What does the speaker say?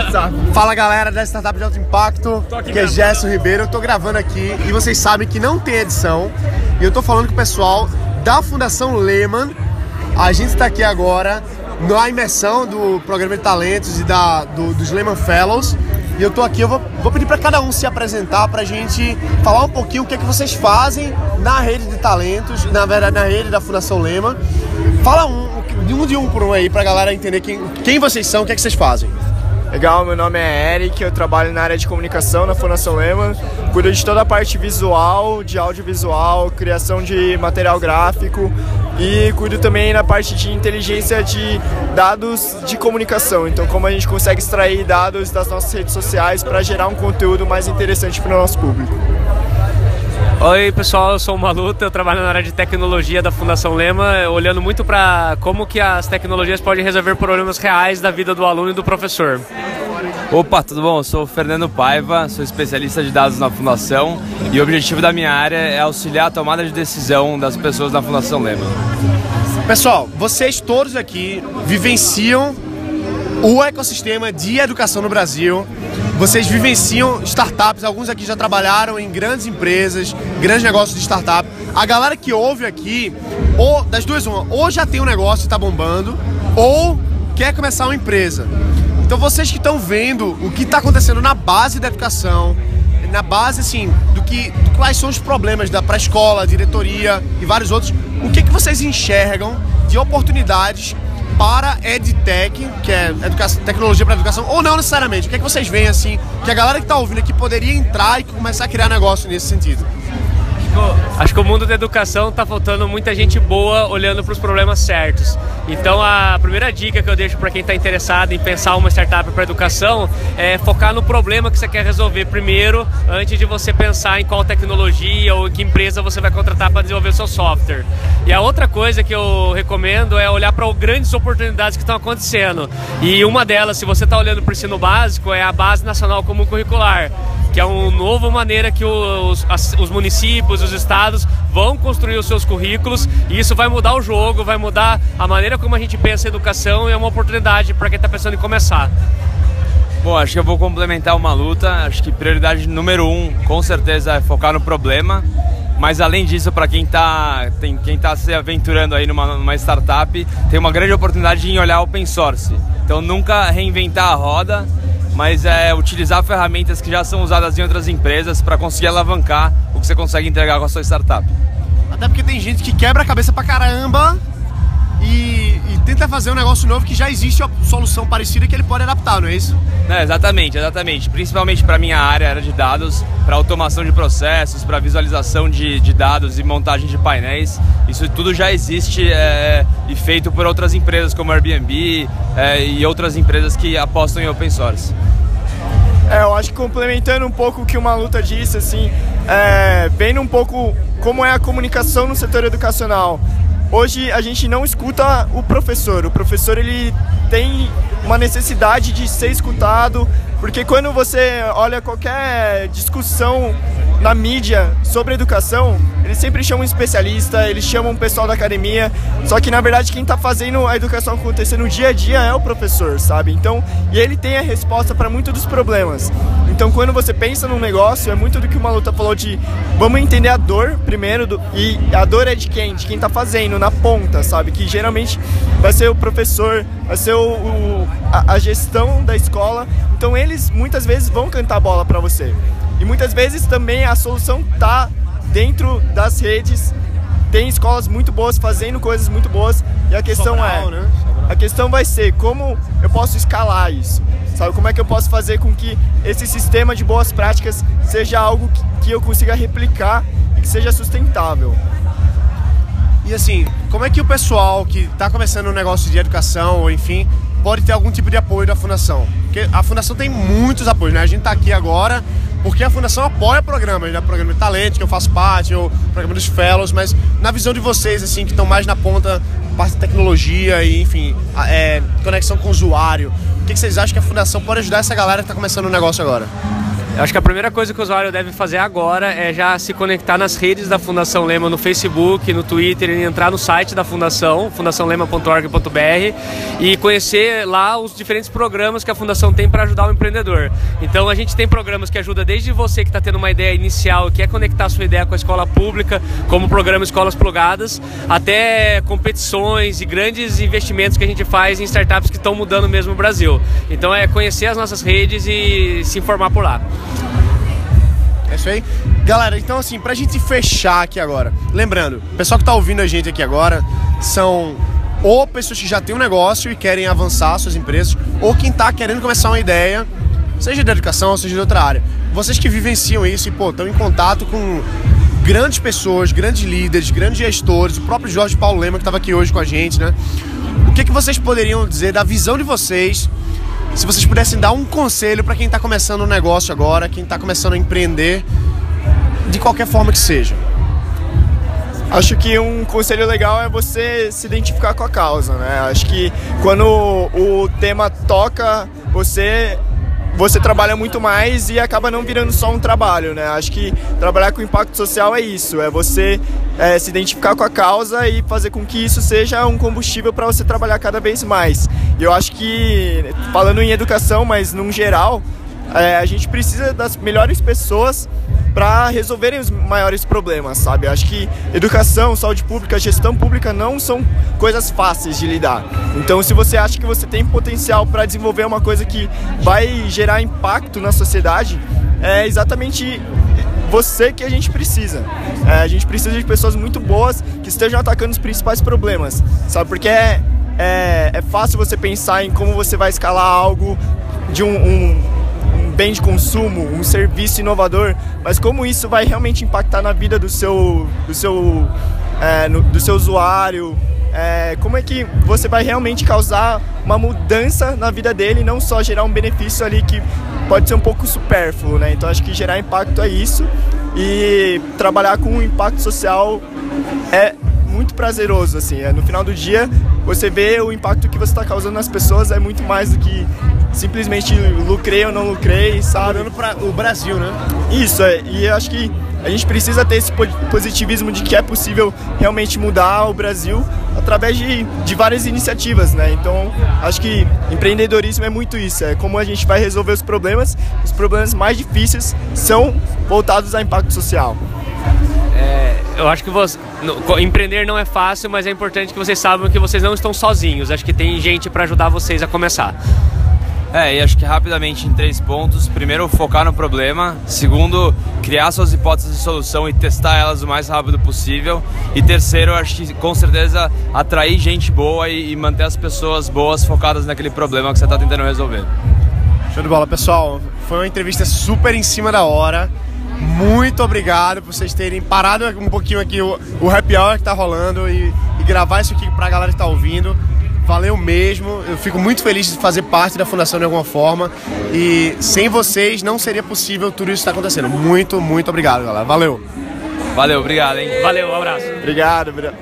WhatsApp. Fala galera da Startup de Alto Impacto, que é Gerson Ribeiro. Eu tô gravando aqui e vocês sabem que não tem edição. E eu tô falando com o pessoal da Fundação Lehman. A gente está aqui agora na imersão do programa de talentos e da, do, dos Lehman Fellows. E eu tô aqui, eu vou, vou pedir para cada um se apresentar pra gente falar um pouquinho o que é que vocês fazem na rede de talentos, na verdade na rede da Fundação Lehman. Fala um, um de um por um aí pra galera entender quem, quem vocês são, o que é que vocês fazem. Legal, meu nome é Eric, eu trabalho na área de comunicação na Fundação Lehman, cuido de toda a parte visual, de audiovisual, criação de material gráfico e cuido também na parte de inteligência de dados de comunicação. Então, como a gente consegue extrair dados das nossas redes sociais para gerar um conteúdo mais interessante para o nosso público. Oi pessoal, eu sou o Maluta, eu trabalho na área de tecnologia da Fundação Lema, olhando muito para como que as tecnologias podem resolver problemas reais da vida do aluno e do professor. Opa, tudo bom? Eu sou o Fernando Paiva, sou especialista de dados na Fundação e o objetivo da minha área é auxiliar a tomada de decisão das pessoas na Fundação Lema. Pessoal, vocês todos aqui vivenciam o ecossistema de educação no Brasil. Vocês vivenciam startups, alguns aqui já trabalharam em grandes empresas, grandes negócios de startup. A galera que ouve aqui, ou das duas uma, ou já tem um negócio e está bombando, ou quer começar uma empresa. Então vocês que estão vendo o que está acontecendo na base da educação, na base assim do que do quais são os problemas da pré-escola, diretoria e vários outros, o que que vocês enxergam de oportunidades para EdTech, que é educação, tecnologia para educação, ou não necessariamente? O que, é que vocês veem assim, que a galera que está ouvindo aqui poderia entrar e começar a criar negócio nesse sentido? Acho que o mundo da educação está faltando muita gente boa olhando para os problemas certos. Então a primeira dica que eu deixo para quem está interessado em pensar uma startup para educação é focar no problema que você quer resolver primeiro, antes de você pensar em qual tecnologia ou em que empresa você vai contratar para desenvolver o seu software. E a outra coisa que eu recomendo é olhar para grandes oportunidades que estão acontecendo. E uma delas, se você está olhando para o ensino básico, é a Base Nacional Comum Curricular que é uma nova maneira que os, os municípios, os estados vão construir os seus currículos e isso vai mudar o jogo, vai mudar a maneira como a gente pensa em educação e é uma oportunidade para quem está pensando em começar. Bom, acho que eu vou complementar uma luta. Acho que prioridade número um, com certeza, é focar no problema. Mas além disso, para quem está quem tá se aventurando aí numa, numa startup, tem uma grande oportunidade em olhar open source. Então nunca reinventar a roda, mas é utilizar ferramentas que já são usadas em outras empresas para conseguir alavancar o que você consegue entregar com a sua startup. Até porque tem gente que quebra a cabeça pra caramba e, e, tenta fazer um negócio novo que já existe uma solução parecida que ele pode adaptar, não é isso? É, exatamente, exatamente. Principalmente para minha área, área de dados, para automação de processos, para visualização de, de, dados e montagem de painéis. Isso tudo já existe é, e feito por outras empresas como Airbnb é, e outras empresas que apostam em open source. É, eu acho que complementando um pouco o que o Maluta disse, assim, é, vendo um pouco como é a comunicação no setor educacional hoje a gente não escuta o professor. O professor ele tem uma necessidade de ser escutado, porque quando você olha qualquer discussão na mídia sobre educação, eles sempre chamam um especialista, eles chamam um pessoal da academia, só que na verdade quem está fazendo a educação acontecer no dia a dia é o professor, sabe? Então, e ele tem a resposta para muitos dos problemas. Então, quando você pensa num negócio, é muito do que o Maluta falou de vamos entender a dor primeiro, do, e a dor é de quem? De quem está fazendo, na ponta, sabe? Que geralmente vai ser o professor, vai ser o, o a, a gestão da escola. Então, eles muitas vezes vão cantar bola para você. E muitas vezes também a solução tá dentro das redes. Tem escolas muito boas fazendo coisas muito boas e a questão Sobral, é, né? a questão vai ser como eu posso escalar isso. Sabe como é que eu posso fazer com que esse sistema de boas práticas seja algo que, que eu consiga replicar e que seja sustentável. E assim, como é que o pessoal que está começando um negócio de educação, ou enfim, pode ter algum tipo de apoio da fundação? Porque a fundação tem muitos apoios, né? A gente está aqui agora porque a fundação apoia programas, né? Programa de talento, que eu faço parte, ou programa dos fellows, mas na visão de vocês, assim, que estão mais na ponta, parte de tecnologia e, enfim, é, conexão com o usuário, o que, que vocês acham que a fundação pode ajudar essa galera que está começando o um negócio agora? Eu acho que a primeira coisa que o usuário deve fazer agora é já se conectar nas redes da Fundação Lema, no Facebook, no Twitter, entrar no site da Fundação, fundaçãolema.org.br, e conhecer lá os diferentes programas que a Fundação tem para ajudar o empreendedor. Então a gente tem programas que ajudam desde você que está tendo uma ideia inicial e quer conectar sua ideia com a escola pública, como o programa Escolas Plugadas, até competições e grandes investimentos que a gente faz em startups que estão mudando mesmo o Brasil. Então é conhecer as nossas redes e se informar por lá. Isso aí. Galera, então assim, pra gente fechar aqui agora, lembrando, o pessoal que tá ouvindo a gente aqui agora são ou pessoas que já têm um negócio e querem avançar suas empresas, ou quem tá querendo começar uma ideia, seja de educação, seja de outra área. Vocês que vivenciam isso e, pô, estão em contato com grandes pessoas, grandes líderes, grandes gestores, o próprio Jorge Paulo Lema que estava aqui hoje com a gente, né? O que, que vocês poderiam dizer da visão de vocês se vocês pudessem dar um conselho para quem está começando um negócio agora, quem está começando a empreender, de qualquer forma que seja. Acho que um conselho legal é você se identificar com a causa, né? Acho que quando o tema toca você, você trabalha muito mais e acaba não virando só um trabalho, né? Acho que trabalhar com impacto social é isso, é você é, se identificar com a causa e fazer com que isso seja um combustível para você trabalhar cada vez mais. E eu acho que, falando em educação, mas num geral, é, a gente precisa das melhores pessoas para resolverem os maiores problemas, sabe? Eu acho que educação, saúde pública, gestão pública não são coisas fáceis de lidar. Então, se você acha que você tem potencial para desenvolver uma coisa que vai gerar impacto na sociedade, é exatamente você que a gente precisa. É, a gente precisa de pessoas muito boas que estejam atacando os principais problemas, sabe? Porque é, é, é fácil você pensar em como você vai escalar algo de um, um bem de consumo, um serviço inovador, mas como isso vai realmente impactar na vida do seu, do seu, é, no, do seu usuário, é, como é que você vai realmente causar uma mudança na vida dele, não só gerar um benefício ali que pode ser um pouco supérfluo, né? Então acho que gerar impacto é isso e trabalhar com um impacto social é muito prazeroso, assim. É, no final do dia, você vê o impacto que você está causando nas pessoas é muito mais do que simplesmente lucrei ou não lucrei, sabe? Olhando para o Brasil, né? Isso, é. E eu acho que a gente precisa ter esse positivismo de que é possível realmente mudar o Brasil através de, de várias iniciativas, né? Então, acho que empreendedorismo é muito isso, é como a gente vai resolver os problemas. Os problemas mais difíceis são voltados a impacto social. Eu acho que você, no, empreender não é fácil, mas é importante que vocês saibam que vocês não estão sozinhos. Acho que tem gente para ajudar vocês a começar. É, e acho que rapidamente em três pontos. Primeiro, focar no problema. Segundo, criar suas hipóteses de solução e testar elas o mais rápido possível. E terceiro, acho que com certeza atrair gente boa e, e manter as pessoas boas focadas naquele problema que você está tentando resolver. Show de bola, pessoal. Foi uma entrevista super em cima da hora. Muito obrigado por vocês terem parado um pouquinho aqui o, o happy hour que tá rolando e, e gravar isso aqui pra galera que tá ouvindo. Valeu mesmo, eu fico muito feliz de fazer parte da fundação de alguma forma e sem vocês não seria possível tudo isso estar tá acontecendo. Muito, muito obrigado, galera. Valeu. Valeu, obrigado, hein? Valeu, um abraço. Obrigado, obrigado.